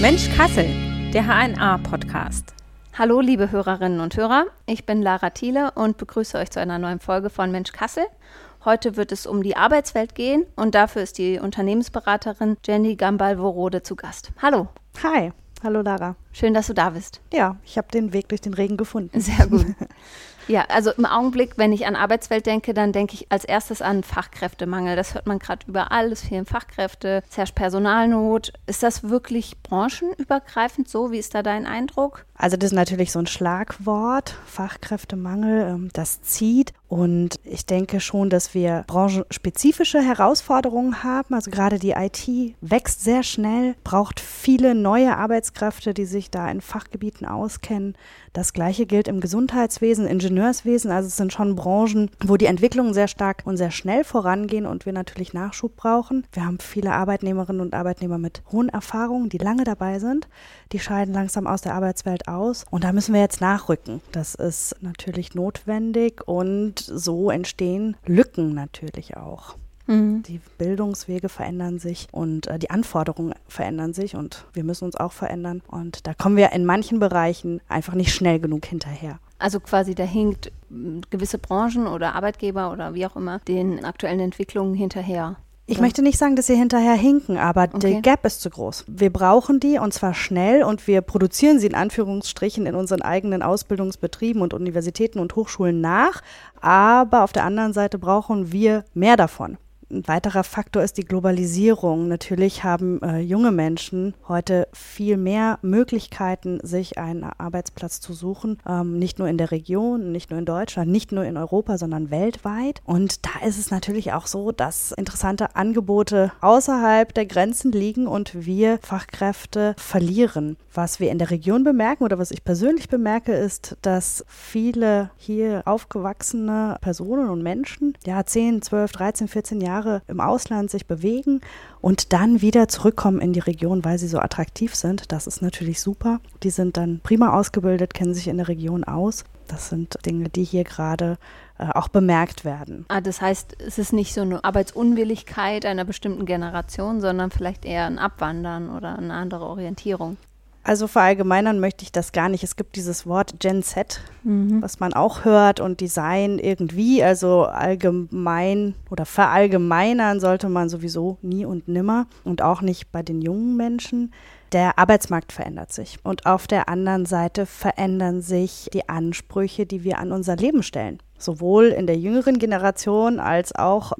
Mensch Kassel, der HNA-Podcast. Hallo, liebe Hörerinnen und Hörer. Ich bin Lara Thiele und begrüße euch zu einer neuen Folge von Mensch Kassel. Heute wird es um die Arbeitswelt gehen und dafür ist die Unternehmensberaterin Jenny Gambal-Vorode zu Gast. Hallo. Hi. Hallo Lara. Schön, dass du da bist. Ja, ich habe den Weg durch den Regen gefunden. Sehr gut. Ja, also im Augenblick, wenn ich an Arbeitswelt denke, dann denke ich als erstes an Fachkräftemangel. Das hört man gerade überall. Es fehlen Fachkräfte, es herrscht Personalnot. Ist das wirklich branchenübergreifend so? Wie ist da dein Eindruck? Also das ist natürlich so ein Schlagwort, Fachkräftemangel, ähm, das zieht. Und ich denke schon, dass wir branchenspezifische Herausforderungen haben. Also gerade die IT wächst sehr schnell, braucht viele neue Arbeitskräfte, die sich da in Fachgebieten auskennen. Das gleiche gilt im Gesundheitswesen, Ingenieurswesen. Also es sind schon Branchen, wo die Entwicklungen sehr stark und sehr schnell vorangehen und wir natürlich Nachschub brauchen. Wir haben viele Arbeitnehmerinnen und Arbeitnehmer mit hohen Erfahrungen, die lange dabei sind. Die scheiden langsam aus der Arbeitswelt aus. Und da müssen wir jetzt nachrücken. Das ist natürlich notwendig und so entstehen Lücken natürlich auch. Mhm. Die Bildungswege verändern sich und äh, die Anforderungen verändern sich und wir müssen uns auch verändern. Und da kommen wir in manchen Bereichen einfach nicht schnell genug hinterher. Also quasi da hinkt gewisse Branchen oder Arbeitgeber oder wie auch immer den aktuellen Entwicklungen hinterher. Ich ja. möchte nicht sagen, dass sie hinterher hinken, aber okay. der Gap ist zu groß. Wir brauchen die und zwar schnell und wir produzieren sie in Anführungsstrichen in unseren eigenen Ausbildungsbetrieben und Universitäten und Hochschulen nach. Aber auf der anderen Seite brauchen wir mehr davon. Ein weiterer Faktor ist die Globalisierung. Natürlich haben äh, junge Menschen heute viel mehr Möglichkeiten, sich einen Arbeitsplatz zu suchen. Ähm, nicht nur in der Region, nicht nur in Deutschland, nicht nur in Europa, sondern weltweit. Und da ist es natürlich auch so, dass interessante Angebote außerhalb der Grenzen liegen und wir Fachkräfte verlieren. Was wir in der Region bemerken oder was ich persönlich bemerke, ist, dass viele hier aufgewachsene Personen und Menschen, ja, 10, 12, 13, 14 Jahre im Ausland sich bewegen und dann wieder zurückkommen in die Region, weil sie so attraktiv sind. Das ist natürlich super. Die sind dann prima ausgebildet, kennen sich in der Region aus. Das sind Dinge, die hier gerade äh, auch bemerkt werden. Ah, das heißt, es ist nicht so eine Arbeitsunwilligkeit einer bestimmten Generation, sondern vielleicht eher ein Abwandern oder eine andere Orientierung. Also verallgemeinern möchte ich das gar nicht. Es gibt dieses Wort Gen Z, mhm. was man auch hört und Design irgendwie, also allgemein oder verallgemeinern sollte man sowieso nie und nimmer und auch nicht bei den jungen Menschen. Der Arbeitsmarkt verändert sich und auf der anderen Seite verändern sich die Ansprüche, die wir an unser Leben stellen. Sowohl in der jüngeren Generation als auch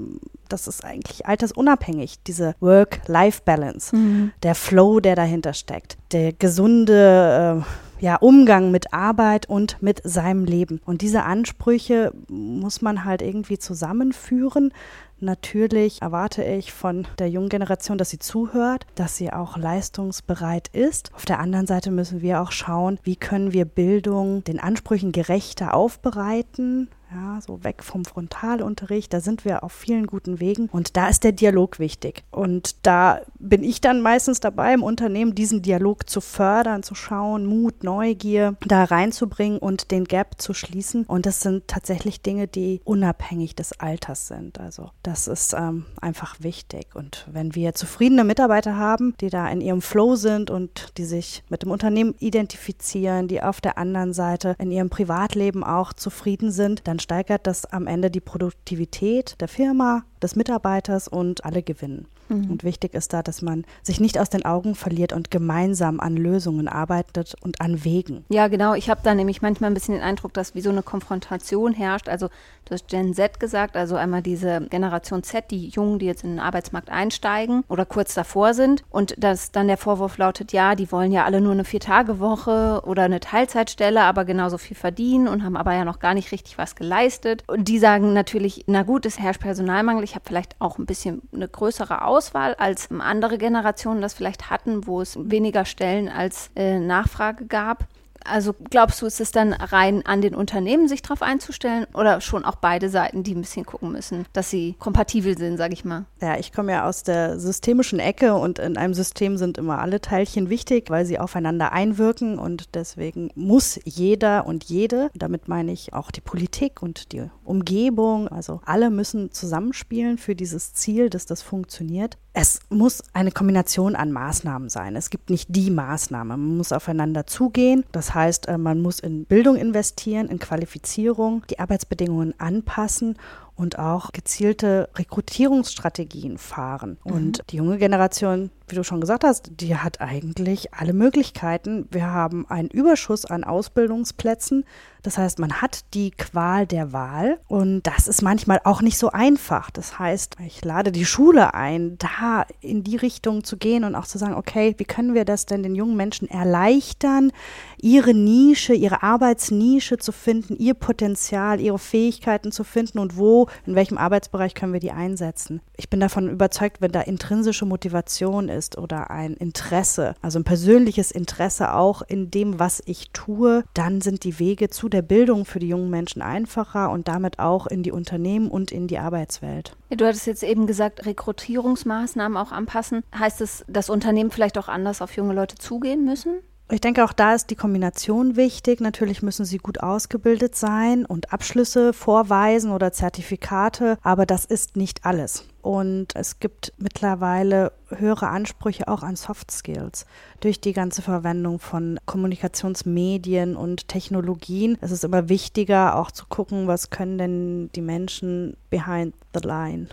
das ist eigentlich altersunabhängig, diese Work-Life-Balance, mhm. der Flow, der dahinter steckt, der gesunde äh, ja, Umgang mit Arbeit und mit seinem Leben. Und diese Ansprüche muss man halt irgendwie zusammenführen. Natürlich erwarte ich von der jungen Generation, dass sie zuhört, dass sie auch leistungsbereit ist. Auf der anderen Seite müssen wir auch schauen, wie können wir Bildung den Ansprüchen gerechter aufbereiten, ja, so weg vom Frontalunterricht. Da sind wir auf vielen guten Wegen und da ist der Dialog wichtig. Und da bin ich dann meistens dabei, im Unternehmen diesen Dialog zu fördern, zu schauen, Mut, Neugier da reinzubringen und den Gap zu schließen. Und das sind tatsächlich Dinge, die unabhängig des Alters sind. Also das ist ähm, einfach wichtig. Und wenn wir zufriedene Mitarbeiter haben, die da in ihrem Flow sind und die sich mit dem Unternehmen identifizieren, die auf der anderen Seite in ihrem Privatleben auch zufrieden sind, dann dann steigert das am Ende die Produktivität der Firma, des Mitarbeiters und alle gewinnen. Mhm. Und wichtig ist da, dass man sich nicht aus den Augen verliert und gemeinsam an Lösungen arbeitet und an Wegen. Ja, genau. Ich habe da nämlich manchmal ein bisschen den Eindruck, dass wie so eine Konfrontation herrscht. Also du hast Gen Z gesagt, also einmal diese Generation Z, die Jungen, die jetzt in den Arbeitsmarkt einsteigen oder kurz davor sind. Und dass dann der Vorwurf lautet, ja, die wollen ja alle nur eine Vier-Tage-Woche oder eine Teilzeitstelle, aber genauso viel verdienen und haben aber ja noch gar nicht richtig was geleistet. Und die sagen natürlich, na gut, es herrscht Personalmangel. Ich habe vielleicht auch ein bisschen eine größere Auswahl Auswahl, als andere Generationen das vielleicht hatten, wo es weniger Stellen als äh, Nachfrage gab. Also glaubst du, ist es dann rein an den Unternehmen, sich darauf einzustellen oder schon auch beide Seiten, die ein bisschen gucken müssen, dass sie kompatibel sind, sage ich mal? Ja, ich komme ja aus der systemischen Ecke und in einem System sind immer alle Teilchen wichtig, weil sie aufeinander einwirken und deswegen muss jeder und jede, damit meine ich auch die Politik und die Umgebung, also alle müssen zusammenspielen für dieses Ziel, dass das funktioniert. Es muss eine Kombination an Maßnahmen sein. Es gibt nicht die Maßnahme. Man muss aufeinander zugehen. Das heißt, äh, man muss in Bildung investieren, in Qualifizierung, die Arbeitsbedingungen anpassen und auch gezielte Rekrutierungsstrategien fahren. Mhm. Und die junge Generation, wie du schon gesagt hast, die hat eigentlich alle Möglichkeiten. Wir haben einen Überschuss an Ausbildungsplätzen. Das heißt, man hat die Qual der Wahl und das ist manchmal auch nicht so einfach. Das heißt, ich lade die Schule ein, da in die Richtung zu gehen und auch zu sagen, okay, wie können wir das denn den jungen Menschen erleichtern, ihre Nische, ihre Arbeitsnische zu finden, ihr Potenzial, ihre Fähigkeiten zu finden und wo, in welchem Arbeitsbereich können wir die einsetzen. Ich bin davon überzeugt, wenn da intrinsische Motivation ist oder ein Interesse, also ein persönliches Interesse auch in dem, was ich tue, dann sind die Wege zu der Bildung für die jungen Menschen einfacher und damit auch in die Unternehmen und in die Arbeitswelt. Du hattest jetzt eben gesagt, Rekrutierungsmaßnahmen auch anpassen. Heißt es, dass Unternehmen vielleicht auch anders auf junge Leute zugehen müssen? Ich denke, auch da ist die Kombination wichtig. Natürlich müssen sie gut ausgebildet sein und Abschlüsse vorweisen oder Zertifikate, aber das ist nicht alles. Und es gibt mittlerweile höhere Ansprüche auch an Soft Skills. Durch die ganze Verwendung von Kommunikationsmedien und Technologien ist es immer wichtiger, auch zu gucken, was können denn die Menschen behind the line.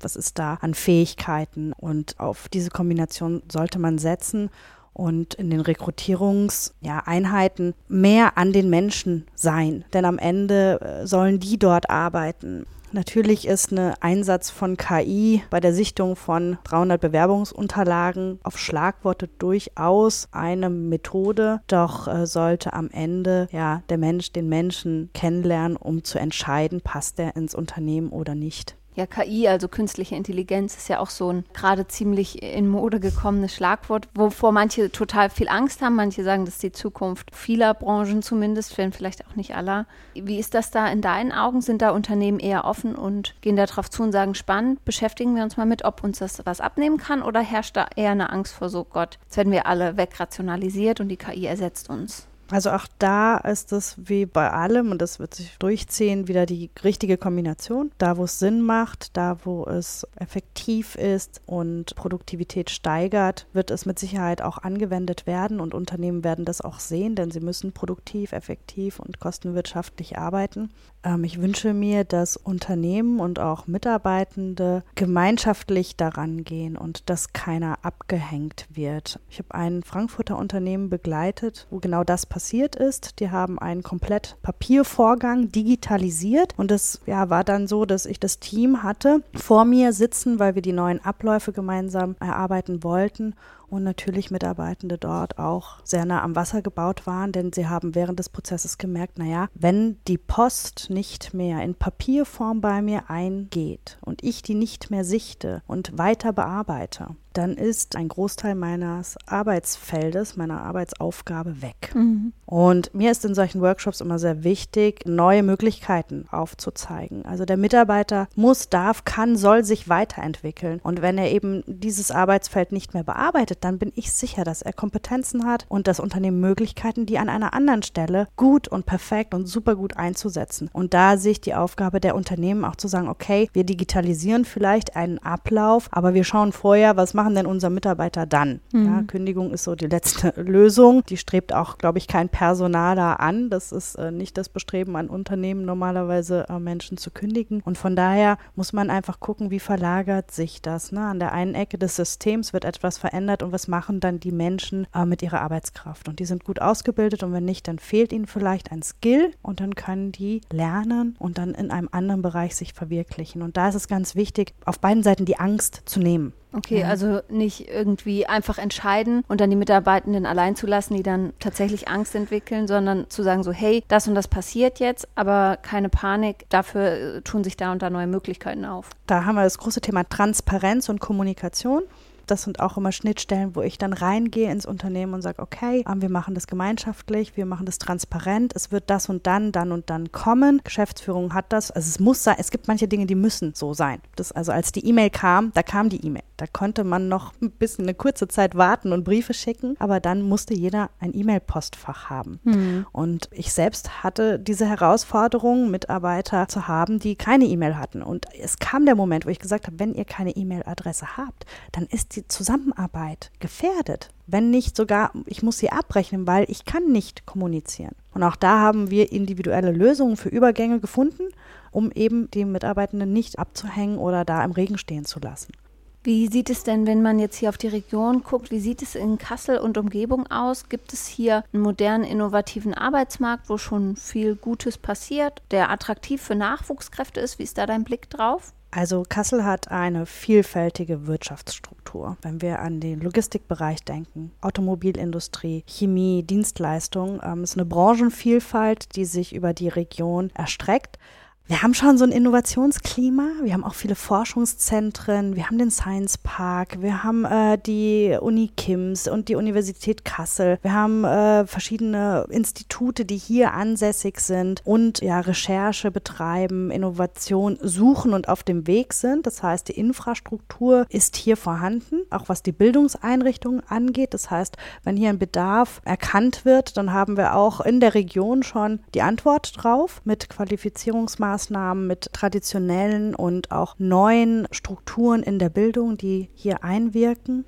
Was ist da an Fähigkeiten? Und auf diese Kombination sollte man setzen und in den Rekrutierungseinheiten mehr an den Menschen sein. Denn am Ende äh, sollen die dort arbeiten. Natürlich ist ein Einsatz von KI bei der Sichtung von 300 Bewerbungsunterlagen auf Schlagworte durchaus eine Methode, doch äh, sollte am Ende ja der Mensch den Menschen kennenlernen, um zu entscheiden, passt er ins Unternehmen oder nicht. Ja, KI, also künstliche Intelligenz, ist ja auch so ein gerade ziemlich in Mode gekommenes Schlagwort, wovor manche total viel Angst haben. Manche sagen, das ist die Zukunft vieler Branchen zumindest, wenn vielleicht auch nicht aller. Wie ist das da in deinen Augen? Sind da Unternehmen eher offen und gehen da drauf zu und sagen, spannend, beschäftigen wir uns mal mit, ob uns das was abnehmen kann oder herrscht da eher eine Angst vor so, Gott, jetzt werden wir alle wegrationalisiert und die KI ersetzt uns? Also auch da ist es wie bei allem, und das wird sich durchziehen, wieder die richtige Kombination. Da, wo es Sinn macht, da, wo es effektiv ist und Produktivität steigert, wird es mit Sicherheit auch angewendet werden und Unternehmen werden das auch sehen, denn sie müssen produktiv, effektiv und kostenwirtschaftlich arbeiten. Ähm, ich wünsche mir, dass Unternehmen und auch Mitarbeitende gemeinschaftlich daran gehen und dass keiner abgehängt wird. Ich habe ein Frankfurter Unternehmen begleitet, wo genau das passiert ist. Die haben einen komplett Papiervorgang digitalisiert und es ja, war dann so, dass ich das Team hatte vor mir sitzen, weil wir die neuen Abläufe gemeinsam erarbeiten wollten und natürlich Mitarbeitende dort auch sehr nah am Wasser gebaut waren, denn sie haben während des Prozesses gemerkt, naja, wenn die Post nicht mehr in Papierform bei mir eingeht und ich die nicht mehr sichte und weiter bearbeite, dann ist ein Großteil meines Arbeitsfeldes, meiner Arbeitsaufgabe weg. Mhm. Und mir ist in solchen Workshops immer sehr wichtig, neue Möglichkeiten aufzuzeigen. Also der Mitarbeiter muss, darf, kann, soll sich weiterentwickeln. Und wenn er eben dieses Arbeitsfeld nicht mehr bearbeitet, dann bin ich sicher, dass er Kompetenzen hat und das Unternehmen Möglichkeiten, die an einer anderen Stelle gut und perfekt und super gut einzusetzen. Und da sehe ich die Aufgabe der Unternehmen auch zu sagen, okay, wir digitalisieren vielleicht einen Ablauf, aber wir schauen vorher, was machen machen denn unser Mitarbeiter dann? Mhm. Ja, Kündigung ist so die letzte Lösung. Die strebt auch, glaube ich, kein Personaler an. Das ist äh, nicht das Bestreben an Unternehmen, normalerweise äh, Menschen zu kündigen. Und von daher muss man einfach gucken, wie verlagert sich das. Ne? An der einen Ecke des Systems wird etwas verändert und was machen dann die Menschen äh, mit ihrer Arbeitskraft? Und die sind gut ausgebildet und wenn nicht, dann fehlt ihnen vielleicht ein Skill und dann können die lernen und dann in einem anderen Bereich sich verwirklichen. Und da ist es ganz wichtig, auf beiden Seiten die Angst zu nehmen. Okay, ja. also nicht irgendwie einfach entscheiden und dann die Mitarbeitenden allein zu lassen, die dann tatsächlich Angst entwickeln, sondern zu sagen so, hey, das und das passiert jetzt, aber keine Panik, dafür äh, tun sich da und da neue Möglichkeiten auf. Da haben wir das große Thema Transparenz und Kommunikation. Das sind auch immer Schnittstellen, wo ich dann reingehe ins Unternehmen und sage, okay, ähm, wir machen das gemeinschaftlich, wir machen das transparent, es wird das und dann, dann und dann kommen. Geschäftsführung hat das, also es muss sein, es gibt manche Dinge, die müssen so sein. Das, also als die E-Mail kam, da kam die E-Mail. Da konnte man noch ein bisschen eine kurze Zeit warten und Briefe schicken, aber dann musste jeder ein E-Mail-Postfach haben. Mhm. Und ich selbst hatte diese Herausforderung, Mitarbeiter zu haben, die keine E-Mail hatten. Und es kam der Moment, wo ich gesagt habe, wenn ihr keine E-Mail-Adresse habt, dann ist die Zusammenarbeit gefährdet. Wenn nicht sogar, ich muss sie abrechnen, weil ich kann nicht kommunizieren. Und auch da haben wir individuelle Lösungen für Übergänge gefunden, um eben die Mitarbeitenden nicht abzuhängen oder da im Regen stehen zu lassen. Wie sieht es denn, wenn man jetzt hier auf die Region guckt, wie sieht es in Kassel und Umgebung aus? Gibt es hier einen modernen, innovativen Arbeitsmarkt, wo schon viel Gutes passiert, der attraktiv für Nachwuchskräfte ist? Wie ist da dein Blick drauf? Also Kassel hat eine vielfältige Wirtschaftsstruktur. Wenn wir an den Logistikbereich denken, Automobilindustrie, Chemie, Dienstleistung, ähm, ist eine Branchenvielfalt, die sich über die Region erstreckt. Wir haben schon so ein Innovationsklima. Wir haben auch viele Forschungszentren. Wir haben den Science Park. Wir haben äh, die Uni Kims und die Universität Kassel. Wir haben äh, verschiedene Institute, die hier ansässig sind und ja Recherche betreiben, Innovation suchen und auf dem Weg sind. Das heißt, die Infrastruktur ist hier vorhanden, auch was die Bildungseinrichtungen angeht. Das heißt, wenn hier ein Bedarf erkannt wird, dann haben wir auch in der Region schon die Antwort drauf mit Qualifizierungsmaßnahmen Maßnahmen mit traditionellen und auch neuen Strukturen in der Bildung, die hier einwirken.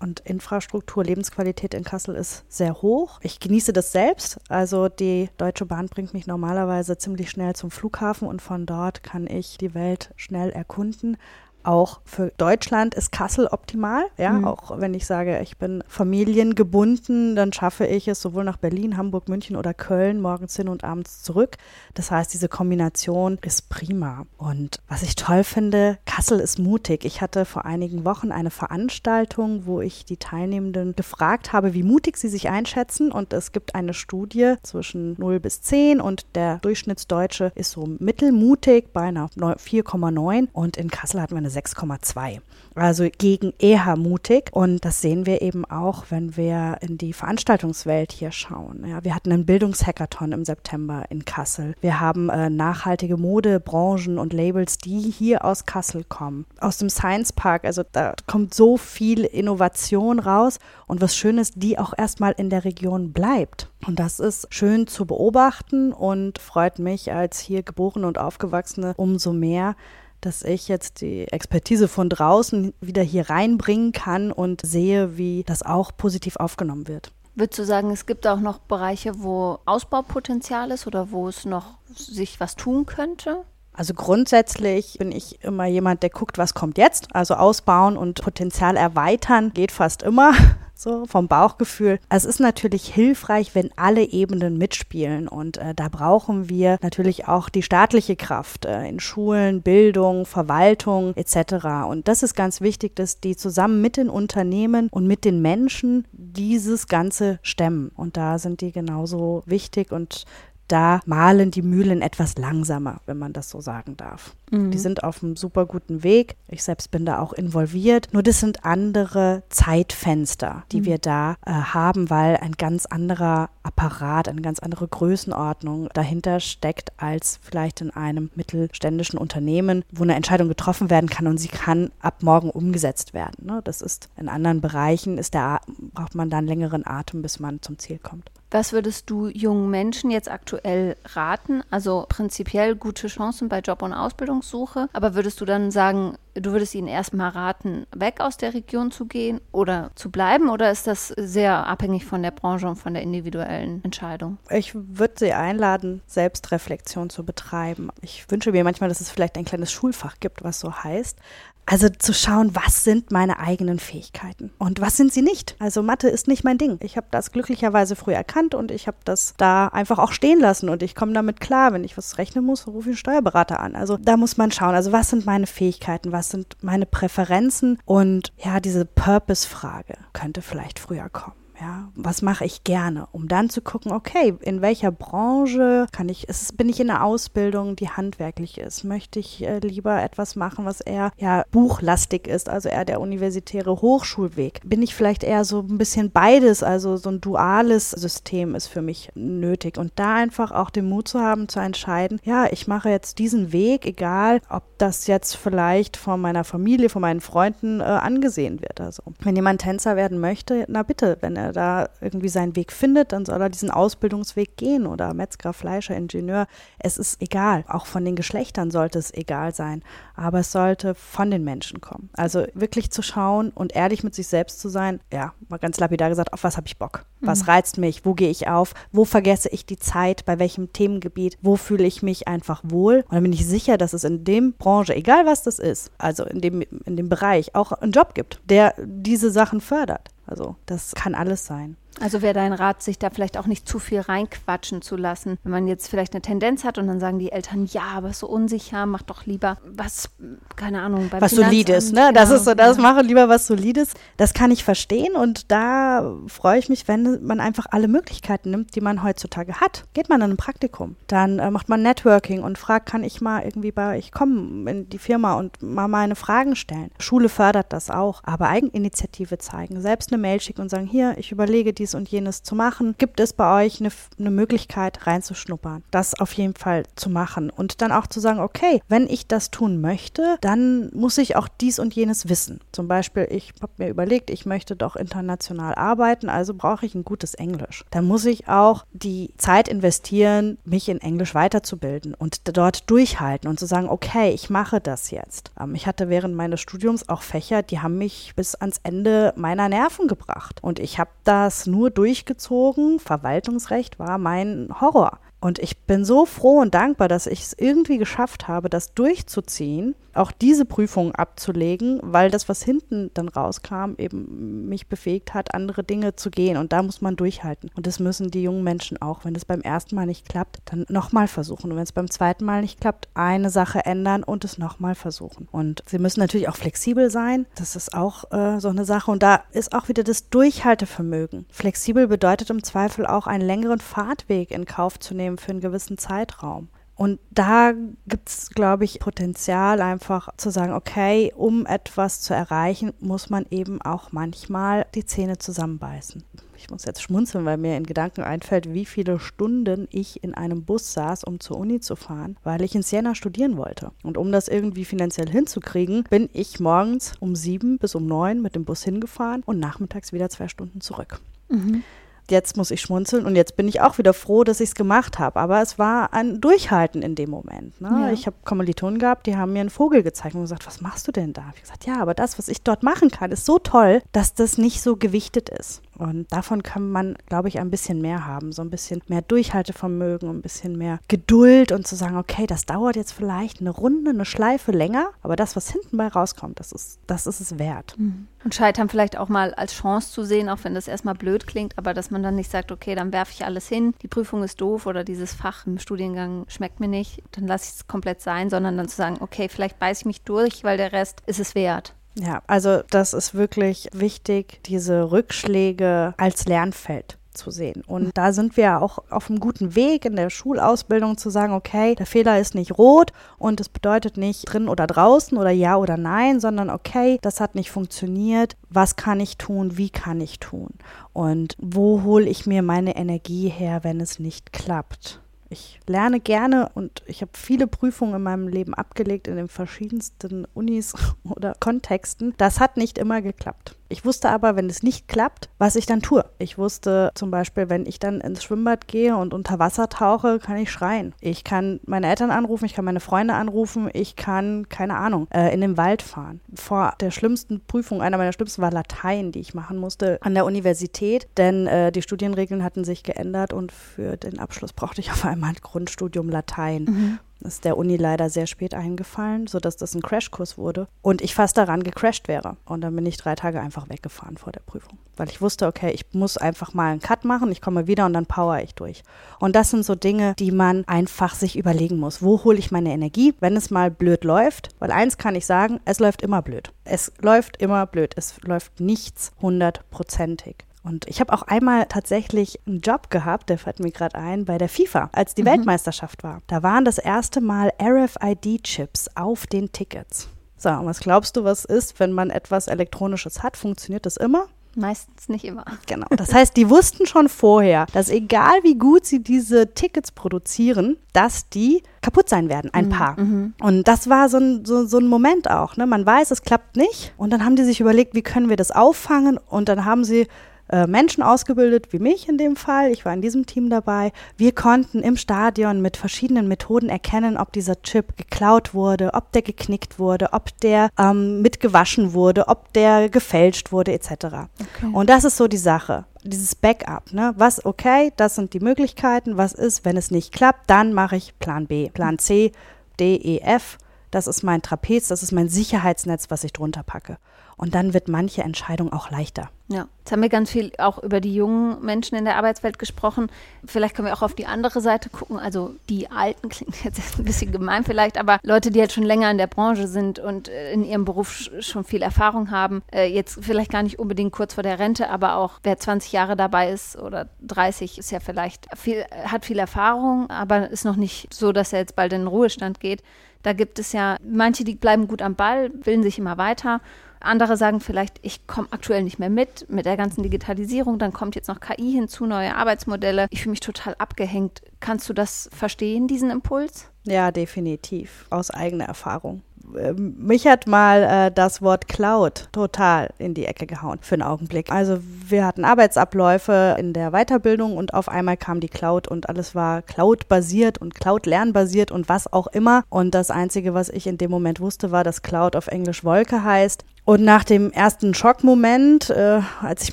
Und Infrastruktur, Lebensqualität in Kassel ist sehr hoch. Ich genieße das selbst. Also die Deutsche Bahn bringt mich normalerweise ziemlich schnell zum Flughafen und von dort kann ich die Welt schnell erkunden auch für Deutschland ist Kassel optimal. Ja, mhm. auch wenn ich sage, ich bin familiengebunden, dann schaffe ich es sowohl nach Berlin, Hamburg, München oder Köln morgens hin und abends zurück. Das heißt, diese Kombination ist prima. Und was ich toll finde, Kassel ist mutig. Ich hatte vor einigen Wochen eine Veranstaltung, wo ich die Teilnehmenden gefragt habe, wie mutig sie sich einschätzen. Und es gibt eine Studie zwischen 0 bis 10 und der Durchschnittsdeutsche ist so mittelmutig bei einer 4,9. Und in Kassel hatten wir eine 6,2. Also gegen eher mutig. Und das sehen wir eben auch, wenn wir in die Veranstaltungswelt hier schauen. Ja, wir hatten einen Bildungshackathon im September in Kassel. Wir haben äh, nachhaltige Modebranchen und Labels, die hier aus Kassel kommen. Aus dem Science Park. Also da kommt so viel Innovation raus. Und was schön ist, die auch erstmal in der Region bleibt. Und das ist schön zu beobachten und freut mich als hier geborene und aufgewachsene umso mehr, dass ich jetzt die Expertise von draußen wieder hier reinbringen kann und sehe, wie das auch positiv aufgenommen wird. Würdest du sagen, es gibt auch noch Bereiche, wo Ausbaupotenzial ist oder wo es noch sich was tun könnte? Also grundsätzlich bin ich immer jemand, der guckt, was kommt jetzt. Also ausbauen und Potenzial erweitern geht fast immer so vom Bauchgefühl. Es ist natürlich hilfreich, wenn alle Ebenen mitspielen und äh, da brauchen wir natürlich auch die staatliche Kraft äh, in Schulen, Bildung, Verwaltung etc. Und das ist ganz wichtig, dass die zusammen mit den Unternehmen und mit den Menschen dieses Ganze stemmen. Und da sind die genauso wichtig und da malen die Mühlen etwas langsamer, wenn man das so sagen darf. Mhm. Die sind auf einem super guten Weg. Ich selbst bin da auch involviert. Nur das sind andere Zeitfenster, die mhm. wir da äh, haben, weil ein ganz anderer Apparat, eine ganz andere Größenordnung dahinter steckt als vielleicht in einem mittelständischen Unternehmen, wo eine Entscheidung getroffen werden kann und sie kann ab morgen umgesetzt werden. Ne? Das ist in anderen Bereichen ist der, braucht man da einen längeren Atem, bis man zum Ziel kommt. Was würdest du jungen Menschen jetzt aktuell raten? Also prinzipiell gute Chancen bei Job- und Ausbildungssuche, aber würdest du dann sagen, du würdest ihnen erstmal raten, weg aus der Region zu gehen oder zu bleiben oder ist das sehr abhängig von der Branche und von der individuellen Entscheidung? Ich würde sie einladen, Selbstreflexion zu betreiben. Ich wünsche mir manchmal, dass es vielleicht ein kleines Schulfach gibt, was so heißt. Also zu schauen, was sind meine eigenen Fähigkeiten und was sind sie nicht. Also Mathe ist nicht mein Ding. Ich habe das glücklicherweise früh erkannt und ich habe das da einfach auch stehen lassen und ich komme damit klar. Wenn ich was rechnen muss, rufe ich einen Steuerberater an. Also da muss man schauen. Also was sind meine Fähigkeiten, was sind meine Präferenzen und ja, diese Purpose-Frage könnte vielleicht früher kommen. Ja, was mache ich gerne, um dann zu gucken, okay, in welcher Branche kann ich, ist, bin ich in einer Ausbildung, die handwerklich ist? Möchte ich äh, lieber etwas machen, was eher ja buchlastig ist, also eher der universitäre Hochschulweg? Bin ich vielleicht eher so ein bisschen beides, also so ein duales System ist für mich nötig und da einfach auch den Mut zu haben, zu entscheiden, ja, ich mache jetzt diesen Weg, egal ob das jetzt vielleicht von meiner Familie, von meinen Freunden äh, angesehen wird. Also wenn jemand Tänzer werden möchte, na bitte, wenn er da irgendwie seinen Weg findet, dann soll er diesen Ausbildungsweg gehen oder Metzger, Fleischer, Ingenieur. Es ist egal. Auch von den Geschlechtern sollte es egal sein. Aber es sollte von den Menschen kommen. Also wirklich zu schauen und ehrlich mit sich selbst zu sein. Ja, mal ganz lapidar gesagt, auf was habe ich Bock? Was mhm. reizt mich? Wo gehe ich auf? Wo vergesse ich die Zeit? Bei welchem Themengebiet? Wo fühle ich mich einfach wohl? Und dann bin ich sicher, dass es in dem Branche, egal was das ist, also in dem, in dem Bereich, auch einen Job gibt, der diese Sachen fördert. Also das kann alles sein. Also wäre dein Rat, sich da vielleicht auch nicht zu viel reinquatschen zu lassen. Wenn man jetzt vielleicht eine Tendenz hat und dann sagen die Eltern, ja, aber so unsicher, mach doch lieber was, keine Ahnung, Was Solides, ne? Das genau, ist so, das ja. mache lieber was Solides. Das kann ich verstehen und da freue ich mich, wenn man einfach alle Möglichkeiten nimmt, die man heutzutage hat. Geht man in ein Praktikum, dann äh, macht man Networking und fragt, kann ich mal irgendwie bei, ich komme in die Firma und mal meine Fragen stellen. Schule fördert das auch, aber Eigeninitiative zeigen, selbst eine Mail schicken und sagen, hier, ich überlege die dies und jenes zu machen, gibt es bei euch eine, eine Möglichkeit reinzuschnuppern. Das auf jeden Fall zu machen und dann auch zu sagen, okay, wenn ich das tun möchte, dann muss ich auch dies und jenes wissen. Zum Beispiel, ich habe mir überlegt, ich möchte doch international arbeiten, also brauche ich ein gutes Englisch. Dann muss ich auch die Zeit investieren, mich in Englisch weiterzubilden und dort durchhalten und zu sagen, okay, ich mache das jetzt. Ähm, ich hatte während meines Studiums auch Fächer, die haben mich bis ans Ende meiner Nerven gebracht. Und ich habe das nur durchgezogen. Verwaltungsrecht war mein Horror. Und ich bin so froh und dankbar, dass ich es irgendwie geschafft habe, das durchzuziehen, auch diese Prüfung abzulegen, weil das, was hinten dann rauskam, eben mich befähigt hat, andere Dinge zu gehen. Und da muss man durchhalten. Und das müssen die jungen Menschen auch. Wenn es beim ersten Mal nicht klappt, dann nochmal versuchen. Und wenn es beim zweiten Mal nicht klappt, eine Sache ändern und es nochmal versuchen. Und sie müssen natürlich auch flexibel sein. Das ist auch äh, so eine Sache. Und da ist auch wieder das Durchhaltevermögen. Flexibel bedeutet im Zweifel auch einen längeren Fahrtweg in Kauf zu nehmen für einen gewissen Zeitraum. Und da gibt es, glaube ich, Potenzial einfach zu sagen, okay, um etwas zu erreichen, muss man eben auch manchmal die Zähne zusammenbeißen. Ich muss jetzt schmunzeln, weil mir in Gedanken einfällt, wie viele Stunden ich in einem Bus saß, um zur Uni zu fahren, weil ich in Siena studieren wollte. Und um das irgendwie finanziell hinzukriegen, bin ich morgens um sieben bis um neun mit dem Bus hingefahren und nachmittags wieder zwei Stunden zurück. Mhm jetzt muss ich schmunzeln und jetzt bin ich auch wieder froh, dass ich es gemacht habe. Aber es war ein Durchhalten in dem Moment. Ne? Ja. Ich habe Kommilitonen gehabt, die haben mir einen Vogel gezeigt und gesagt, was machst du denn da? Ich habe gesagt, ja, aber das, was ich dort machen kann, ist so toll, dass das nicht so gewichtet ist. Und davon kann man, glaube ich, ein bisschen mehr haben. So ein bisschen mehr Durchhaltevermögen, ein bisschen mehr Geduld und zu sagen, okay, das dauert jetzt vielleicht eine Runde, eine Schleife länger, aber das, was hinten bei rauskommt, das ist, das ist es wert. Mhm. Und Scheitern vielleicht auch mal als Chance zu sehen, auch wenn das erstmal blöd klingt, aber dass man dann nicht sagt, okay, dann werfe ich alles hin, die Prüfung ist doof oder dieses Fach im Studiengang schmeckt mir nicht, dann lasse ich es komplett sein, sondern dann zu sagen, okay, vielleicht beiße ich mich durch, weil der Rest ist es wert. Ja, also das ist wirklich wichtig, diese Rückschläge als Lernfeld zu sehen. Und da sind wir auch auf einem guten Weg in der Schulausbildung zu sagen, okay, der Fehler ist nicht rot und es bedeutet nicht drin oder draußen oder ja oder nein, sondern okay, das hat nicht funktioniert. Was kann ich tun? Wie kann ich tun? Und wo hole ich mir meine Energie her, wenn es nicht klappt? Ich lerne gerne und ich habe viele Prüfungen in meinem Leben abgelegt in den verschiedensten Unis oder Kontexten. Das hat nicht immer geklappt. Ich wusste aber, wenn es nicht klappt, was ich dann tue. Ich wusste zum Beispiel, wenn ich dann ins Schwimmbad gehe und unter Wasser tauche, kann ich schreien. Ich kann meine Eltern anrufen, ich kann meine Freunde anrufen, ich kann, keine Ahnung, äh, in den Wald fahren. Vor der schlimmsten Prüfung, einer meiner schlimmsten war Latein, die ich machen musste an der Universität, denn äh, die Studienregeln hatten sich geändert und für den Abschluss brauchte ich auf einmal ein Grundstudium Latein. Mhm ist der Uni leider sehr spät eingefallen, sodass das ein Crashkurs wurde und ich fast daran gecrashed wäre. Und dann bin ich drei Tage einfach weggefahren vor der Prüfung, weil ich wusste, okay, ich muss einfach mal einen Cut machen, ich komme wieder und dann power ich durch. Und das sind so Dinge, die man einfach sich überlegen muss. Wo hole ich meine Energie, wenn es mal blöd läuft? Weil eins kann ich sagen, es läuft immer blöd. Es läuft immer blöd. Es läuft nichts hundertprozentig. Und ich habe auch einmal tatsächlich einen Job gehabt, der fällt mir gerade ein, bei der FIFA, als die mhm. Weltmeisterschaft war. Da waren das erste Mal RFID-Chips auf den Tickets. So, und was glaubst du, was ist, wenn man etwas Elektronisches hat? Funktioniert das immer? Meistens nicht immer. Genau. Das heißt, die wussten schon vorher, dass egal wie gut sie diese Tickets produzieren, dass die kaputt sein werden, ein mhm. paar. Mhm. Und das war so ein, so, so ein Moment auch. Ne? Man weiß, es klappt nicht. Und dann haben die sich überlegt, wie können wir das auffangen? Und dann haben sie äh, Menschen ausgebildet, wie mich in dem Fall. Ich war in diesem Team dabei. Wir konnten im Stadion mit verschiedenen Methoden erkennen, ob dieser Chip geklaut wurde, ob der geknickt wurde, ob der ähm, mitgewaschen wurde, ob der gefälscht wurde, etc. Okay. Und das ist so die Sache dieses Backup, ne? Was, okay, das sind die Möglichkeiten. Was ist, wenn es nicht klappt? Dann mache ich Plan B, Plan C, D, E, F. Das ist mein Trapez, das ist mein Sicherheitsnetz, was ich drunter packe. Und dann wird manche Entscheidung auch leichter. Ja, jetzt haben wir ganz viel auch über die jungen Menschen in der Arbeitswelt gesprochen. Vielleicht können wir auch auf die andere Seite gucken. Also die Alten klingt jetzt ein bisschen gemein vielleicht, aber Leute, die halt schon länger in der Branche sind und äh, in ihrem Beruf schon viel Erfahrung haben. Äh, jetzt vielleicht gar nicht unbedingt kurz vor der Rente, aber auch wer 20 Jahre dabei ist oder 30 ist ja vielleicht viel, hat viel Erfahrung, aber ist noch nicht so, dass er jetzt bald in den Ruhestand geht. Da gibt es ja manche, die bleiben gut am Ball, bilden sich immer weiter andere sagen vielleicht, ich komme aktuell nicht mehr mit, mit der ganzen Digitalisierung. Dann kommt jetzt noch KI hinzu, neue Arbeitsmodelle. Ich fühle mich total abgehängt. Kannst du das verstehen, diesen Impuls? Ja, definitiv. Aus eigener Erfahrung. Ähm, mich hat mal äh, das Wort Cloud total in die Ecke gehauen für einen Augenblick. Also wir hatten Arbeitsabläufe in der Weiterbildung und auf einmal kam die Cloud und alles war Cloud-basiert und Cloud-lernbasiert und was auch immer. Und das Einzige, was ich in dem Moment wusste, war, dass Cloud auf Englisch Wolke heißt. Und nach dem ersten Schockmoment, äh, als ich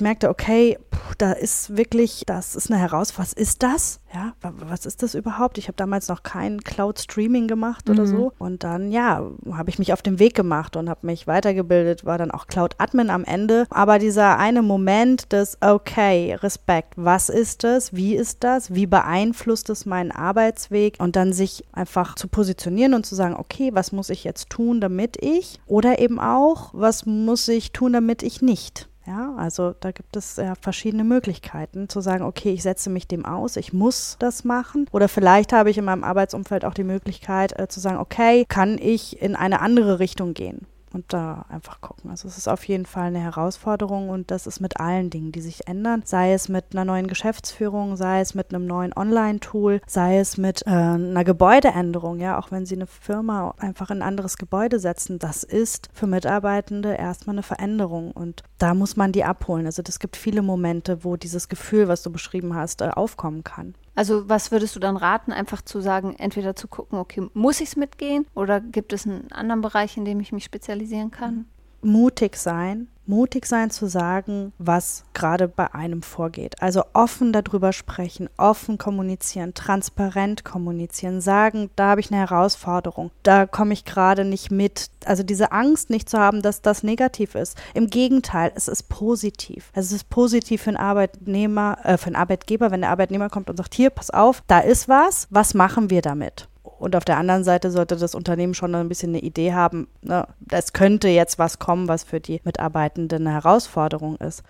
merkte, okay, pff, da ist wirklich, das ist eine Herausforderung. Was ist das? Ja, was ist das überhaupt? Ich habe damals noch kein Cloud-Streaming gemacht oder mhm. so. Und dann, ja, habe ich mich auf den Weg gemacht und habe mich weitergebildet, war dann auch Cloud-Admin am Ende. Aber dieser eine Moment des, okay, Respekt, was ist das? Wie ist das? Wie beeinflusst es meinen Arbeitsweg? Und dann sich einfach zu positionieren und zu sagen, okay, was muss ich jetzt tun, damit ich? Oder eben auch, was muss ich tun, damit ich nicht? Ja, also da gibt es ja verschiedene Möglichkeiten zu sagen, okay, ich setze mich dem aus, ich muss das machen. Oder vielleicht habe ich in meinem Arbeitsumfeld auch die Möglichkeit äh, zu sagen, okay, kann ich in eine andere Richtung gehen? Und da einfach gucken. Also es ist auf jeden Fall eine Herausforderung und das ist mit allen Dingen, die sich ändern, sei es mit einer neuen Geschäftsführung, sei es mit einem neuen Online-Tool, sei es mit äh, einer Gebäudeänderung, ja, auch wenn Sie eine Firma einfach in ein anderes Gebäude setzen, das ist für Mitarbeitende erstmal eine Veränderung und da muss man die abholen. Also es gibt viele Momente, wo dieses Gefühl, was du beschrieben hast, äh, aufkommen kann. Also was würdest du dann raten, einfach zu sagen, entweder zu gucken, okay, muss ich es mitgehen oder gibt es einen anderen Bereich, in dem ich mich spezialisieren kann? Mutig sein, mutig sein zu sagen, was gerade bei einem vorgeht. Also offen darüber sprechen, offen kommunizieren, transparent kommunizieren, sagen, da habe ich eine Herausforderung, da komme ich gerade nicht mit. Also diese Angst nicht zu haben, dass das negativ ist. Im Gegenteil, es ist positiv. Es ist positiv für einen Arbeitnehmer, äh, für einen Arbeitgeber, wenn der Arbeitnehmer kommt und sagt, hier, pass auf, da ist was, was machen wir damit? Und auf der anderen Seite sollte das Unternehmen schon ein bisschen eine Idee haben, ne, es könnte jetzt was kommen, was für die Mitarbeitenden eine Herausforderung ist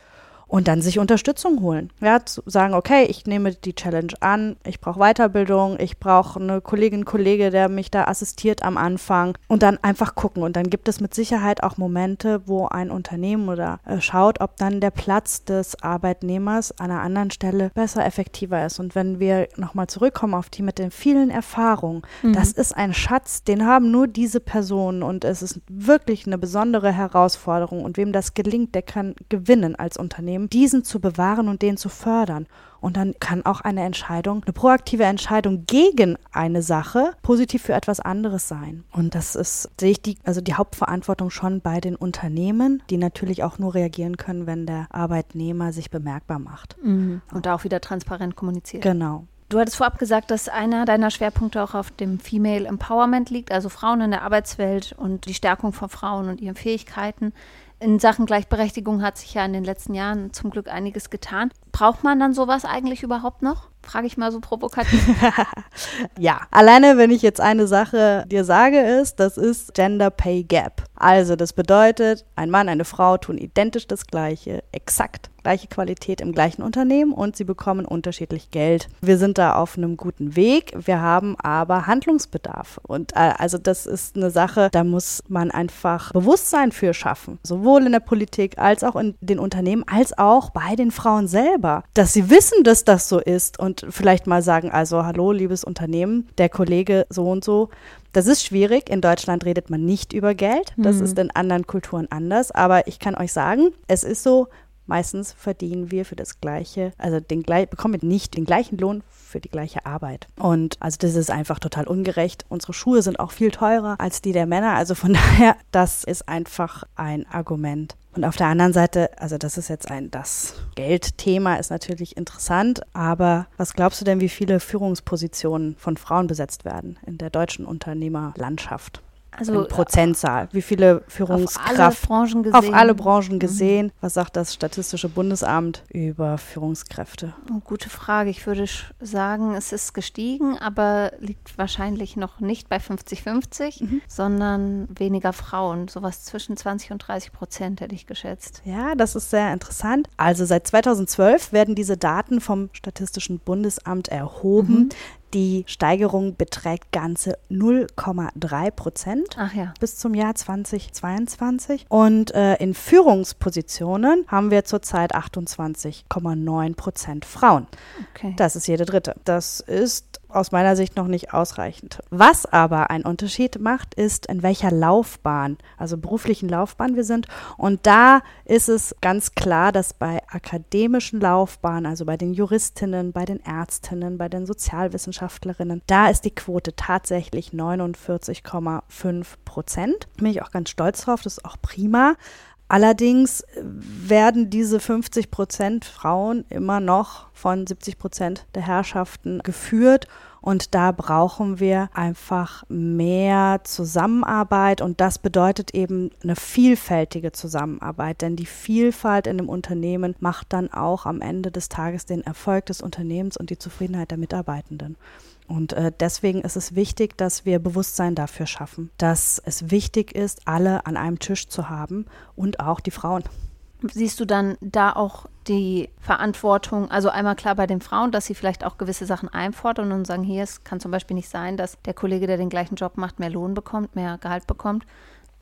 und dann sich Unterstützung holen. Ja, zu sagen, okay, ich nehme die Challenge an, ich brauche Weiterbildung, ich brauche eine Kollegin, Kollege, der mich da assistiert am Anfang und dann einfach gucken. Und dann gibt es mit Sicherheit auch Momente, wo ein Unternehmen oder äh, schaut, ob dann der Platz des Arbeitnehmers an einer anderen Stelle besser, effektiver ist. Und wenn wir nochmal zurückkommen auf die mit den vielen Erfahrungen, mhm. das ist ein Schatz, den haben nur diese Personen und es ist wirklich eine besondere Herausforderung. Und wem das gelingt, der kann gewinnen als Unternehmen nehmen, diesen zu bewahren und den zu fördern. Und dann kann auch eine Entscheidung, eine proaktive Entscheidung gegen eine Sache positiv für etwas anderes sein. Und das ist, sehe ich die, also die Hauptverantwortung schon bei den Unternehmen, die natürlich auch nur reagieren können, wenn der Arbeitnehmer sich bemerkbar macht. Mhm. Und da auch wieder transparent kommuniziert. Genau. Du hattest vorab gesagt, dass einer deiner Schwerpunkte auch auf dem Female Empowerment liegt, also Frauen in der Arbeitswelt und die Stärkung von Frauen und ihren Fähigkeiten in Sachen Gleichberechtigung hat sich ja in den letzten Jahren zum Glück einiges getan. Braucht man dann sowas eigentlich überhaupt noch? Frage ich mal so provokativ. ja, alleine wenn ich jetzt eine Sache dir sage, ist, das ist Gender Pay Gap. Also das bedeutet, ein Mann, eine Frau tun identisch das Gleiche, exakt gleiche Qualität im gleichen Unternehmen und sie bekommen unterschiedlich Geld. Wir sind da auf einem guten Weg, wir haben aber Handlungsbedarf. Und äh, also das ist eine Sache, da muss man einfach Bewusstsein für schaffen, sowohl in der Politik als auch in den Unternehmen, als auch bei den Frauen selber, dass sie wissen, dass das so ist und vielleicht mal sagen, also hallo, liebes Unternehmen, der Kollege so und so, das ist schwierig. In Deutschland redet man nicht über Geld. Das mhm. ist in anderen Kulturen anders. Aber ich kann euch sagen, es ist so, meistens verdienen wir für das gleiche, also den bekommen wir nicht den gleichen Lohn für die gleiche Arbeit. Und also das ist einfach total ungerecht. Unsere Schuhe sind auch viel teurer als die der Männer. Also von daher, das ist einfach ein Argument. Und auf der anderen Seite, also das ist jetzt ein, das Geldthema ist natürlich interessant, aber was glaubst du denn, wie viele Führungspositionen von Frauen besetzt werden in der deutschen Unternehmerlandschaft? Also Prozentzahl. Wie viele Führungskräfte? Auf alle Branchen gesehen. Auf alle Branchen gesehen. Mhm. Was sagt das Statistische Bundesamt über Führungskräfte? Oh, gute Frage. Ich würde sagen, es ist gestiegen, aber liegt wahrscheinlich noch nicht bei 50-50, mhm. sondern weniger Frauen. Sowas zwischen 20 und 30 Prozent hätte ich geschätzt. Ja, das ist sehr interessant. Also seit 2012 werden diese Daten vom Statistischen Bundesamt erhoben. Mhm. Die Steigerung beträgt ganze 0,3 Prozent ja. bis zum Jahr 2022. Und äh, in Führungspositionen haben wir zurzeit 28,9 Prozent Frauen. Okay. Das ist jede dritte. Das ist aus meiner Sicht noch nicht ausreichend. Was aber einen Unterschied macht, ist, in welcher Laufbahn, also beruflichen Laufbahn wir sind. Und da ist es ganz klar, dass bei akademischen Laufbahnen, also bei den Juristinnen, bei den Ärztinnen, bei den Sozialwissenschaftlerinnen, da ist die Quote tatsächlich 49,5 Prozent. Bin ich auch ganz stolz drauf, das ist auch prima. Allerdings werden diese 50 Prozent Frauen immer noch von 70 Prozent der Herrschaften geführt. Und da brauchen wir einfach mehr Zusammenarbeit. Und das bedeutet eben eine vielfältige Zusammenarbeit. Denn die Vielfalt in dem Unternehmen macht dann auch am Ende des Tages den Erfolg des Unternehmens und die Zufriedenheit der Mitarbeitenden. Und äh, deswegen ist es wichtig, dass wir Bewusstsein dafür schaffen, dass es wichtig ist, alle an einem Tisch zu haben und auch die Frauen. Siehst du dann da auch die Verantwortung, also einmal klar bei den Frauen, dass sie vielleicht auch gewisse Sachen einfordern und sagen, hier, es kann zum Beispiel nicht sein, dass der Kollege, der den gleichen Job macht, mehr Lohn bekommt, mehr Gehalt bekommt,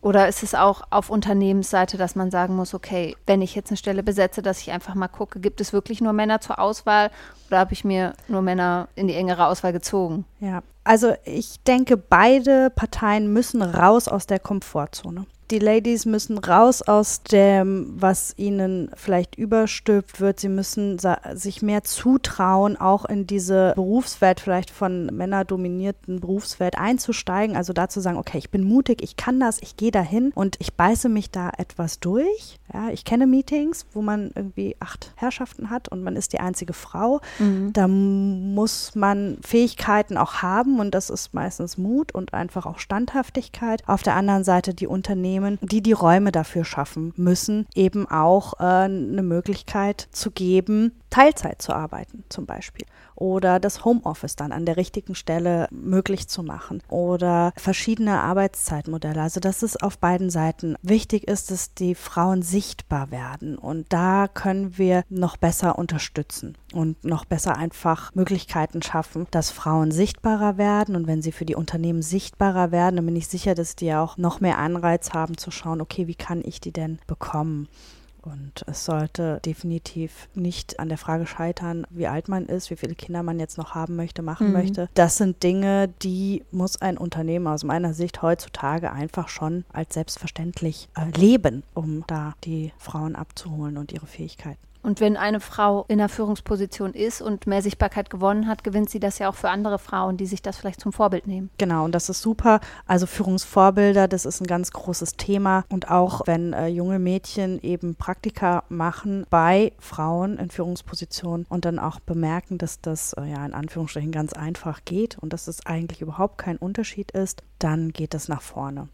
oder ist es auch auf Unternehmensseite, dass man sagen muss, okay, wenn ich jetzt eine Stelle besetze, dass ich einfach mal gucke, gibt es wirklich nur Männer zur Auswahl oder habe ich mir nur Männer in die engere Auswahl gezogen? Ja, also ich denke, beide Parteien müssen raus aus der Komfortzone die Ladies müssen raus aus dem, was ihnen vielleicht überstülpt wird. Sie müssen sich mehr zutrauen, auch in diese Berufswelt, vielleicht von männerdominierten Berufswelt einzusteigen. Also da zu sagen, okay, ich bin mutig, ich kann das, ich gehe dahin und ich beiße mich da etwas durch. Ja, ich kenne Meetings, wo man irgendwie acht Herrschaften hat und man ist die einzige Frau. Mhm. Da muss man Fähigkeiten auch haben und das ist meistens Mut und einfach auch Standhaftigkeit. Auf der anderen Seite die Unternehmen die die Räume dafür schaffen müssen, eben auch äh, eine Möglichkeit zu geben, Teilzeit zu arbeiten zum Beispiel oder das Homeoffice dann an der richtigen Stelle möglich zu machen oder verschiedene Arbeitszeitmodelle. Also dass es auf beiden Seiten wichtig ist, dass die Frauen sichtbar werden und da können wir noch besser unterstützen und noch besser einfach Möglichkeiten schaffen, dass Frauen sichtbarer werden und wenn sie für die Unternehmen sichtbarer werden, dann bin ich sicher, dass die auch noch mehr Anreiz haben zu schauen, okay, wie kann ich die denn bekommen? Und es sollte definitiv nicht an der Frage scheitern, wie alt man ist, wie viele Kinder man jetzt noch haben möchte, machen mhm. möchte. Das sind Dinge, die muss ein Unternehmen aus meiner Sicht heutzutage einfach schon als selbstverständlich äh, leben, um da die Frauen abzuholen und ihre Fähigkeiten. Und wenn eine Frau in einer Führungsposition ist und mehr Sichtbarkeit gewonnen hat, gewinnt sie das ja auch für andere Frauen, die sich das vielleicht zum Vorbild nehmen. Genau, und das ist super. Also Führungsvorbilder, das ist ein ganz großes Thema. Und auch wenn äh, junge Mädchen eben Praktika machen bei Frauen in Führungspositionen und dann auch bemerken, dass das äh, ja in Anführungsstrichen ganz einfach geht und dass es eigentlich überhaupt kein Unterschied ist, dann geht das nach vorne.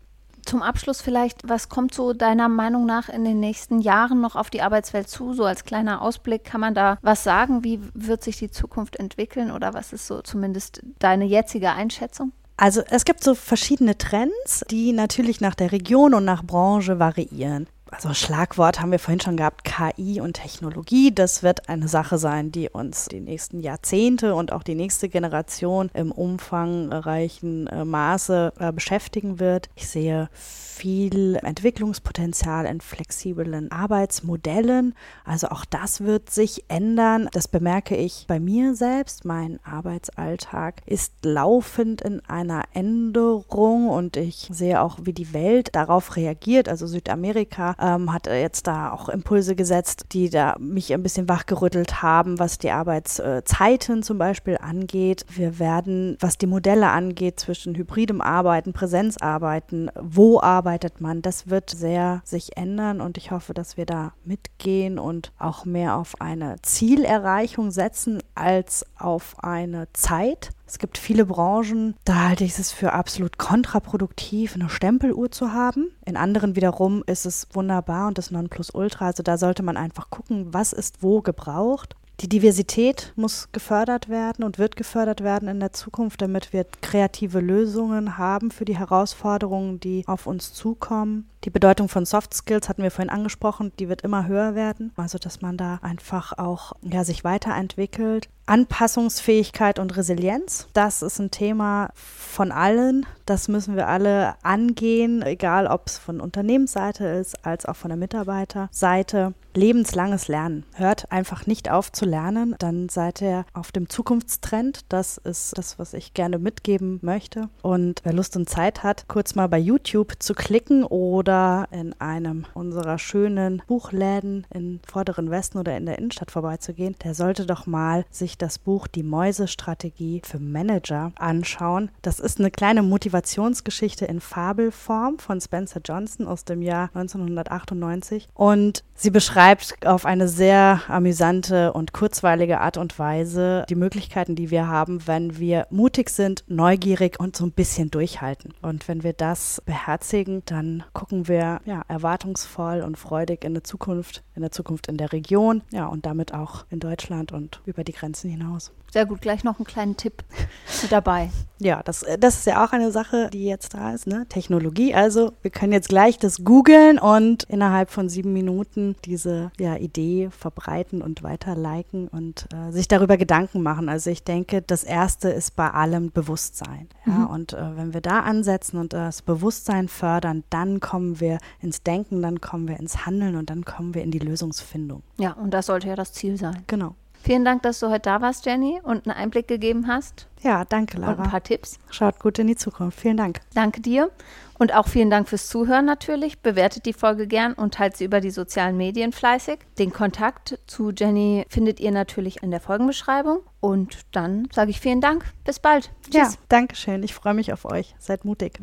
Zum Abschluss vielleicht, was kommt so deiner Meinung nach in den nächsten Jahren noch auf die Arbeitswelt zu? So als kleiner Ausblick, kann man da was sagen? Wie wird sich die Zukunft entwickeln oder was ist so zumindest deine jetzige Einschätzung? Also es gibt so verschiedene Trends, die natürlich nach der Region und nach Branche variieren also Schlagwort haben wir vorhin schon gehabt, KI und Technologie. Das wird eine Sache sein, die uns die nächsten Jahrzehnte und auch die nächste Generation im umfangreichen äh, Maße äh, beschäftigen wird. Ich sehe viel Entwicklungspotenzial in flexiblen Arbeitsmodellen. Also auch das wird sich ändern. Das bemerke ich bei mir selbst. Mein Arbeitsalltag ist laufend in einer Änderung und ich sehe auch, wie die Welt darauf reagiert. Also Südamerika ähm, hat jetzt da auch Impulse gesetzt, die da mich ein bisschen wachgerüttelt haben, was die Arbeitszeiten zum Beispiel angeht. Wir werden, was die Modelle angeht, zwischen hybridem Arbeiten, Präsenzarbeiten, wo arbeitet man, das wird sehr sich ändern und ich hoffe, dass wir da mitgehen und auch mehr auf eine Zielerreichung setzen als auf eine Zeit. Es gibt viele Branchen, da halte ich es für absolut kontraproduktiv, eine Stempeluhr zu haben. In anderen wiederum ist es wunderbar und das Nonplusultra. Also da sollte man einfach gucken, was ist wo gebraucht. Die Diversität muss gefördert werden und wird gefördert werden in der Zukunft, damit wir kreative Lösungen haben für die Herausforderungen, die auf uns zukommen. Die Bedeutung von Soft Skills hatten wir vorhin angesprochen, die wird immer höher werden. Also, dass man da einfach auch ja, sich weiterentwickelt. Anpassungsfähigkeit und Resilienz, das ist ein Thema von allen. Das müssen wir alle angehen, egal ob es von Unternehmensseite ist, als auch von der Mitarbeiterseite. Lebenslanges Lernen. Hört einfach nicht auf zu lernen, dann seid ihr auf dem Zukunftstrend. Das ist das, was ich gerne mitgeben möchte. Und wer Lust und Zeit hat, kurz mal bei YouTube zu klicken oder in einem unserer schönen Buchläden im vorderen Westen oder in der Innenstadt vorbeizugehen, der sollte doch mal sich das Buch Die Mäusestrategie für Manager anschauen. Das ist eine kleine Motivationsgeschichte in Fabelform von Spencer Johnson aus dem Jahr 1998 und sie beschreibt auf eine sehr amüsante und kurzweilige Art und Weise die Möglichkeiten, die wir haben, wenn wir mutig sind, neugierig und so ein bisschen durchhalten. Und wenn wir das beherzigen, dann gucken wir ja erwartungsvoll und freudig in der Zukunft, in der Zukunft in der Region, ja und damit auch in Deutschland und über die Grenzen hinaus. Sehr gut, gleich noch einen kleinen Tipp mit dabei. Ja, das, das ist ja auch eine Sache, die jetzt da ist, ne? Technologie. Also wir können jetzt gleich das googeln und innerhalb von sieben Minuten diese ja, Idee verbreiten und weiter liken und äh, sich darüber Gedanken machen. Also ich denke, das Erste ist bei allem Bewusstsein. Ja? Mhm. Und äh, wenn wir da ansetzen und das Bewusstsein fördern, dann kommen wir ins Denken, dann kommen wir ins Handeln und dann kommen wir in die Lösungsfindung. Ja, und das sollte ja das Ziel sein. Genau. Vielen Dank, dass du heute da warst, Jenny, und einen Einblick gegeben hast. Ja, danke, Lara. Und ein paar Tipps. Schaut gut in die Zukunft. Vielen Dank. Danke dir. Und auch vielen Dank fürs Zuhören natürlich. Bewertet die Folge gern und teilt sie über die sozialen Medien fleißig. Den Kontakt zu Jenny findet ihr natürlich in der Folgenbeschreibung. Und dann sage ich vielen Dank. Bis bald. Tschüss. Ja, danke schön. Ich freue mich auf euch. Seid mutig.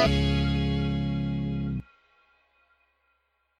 Bye.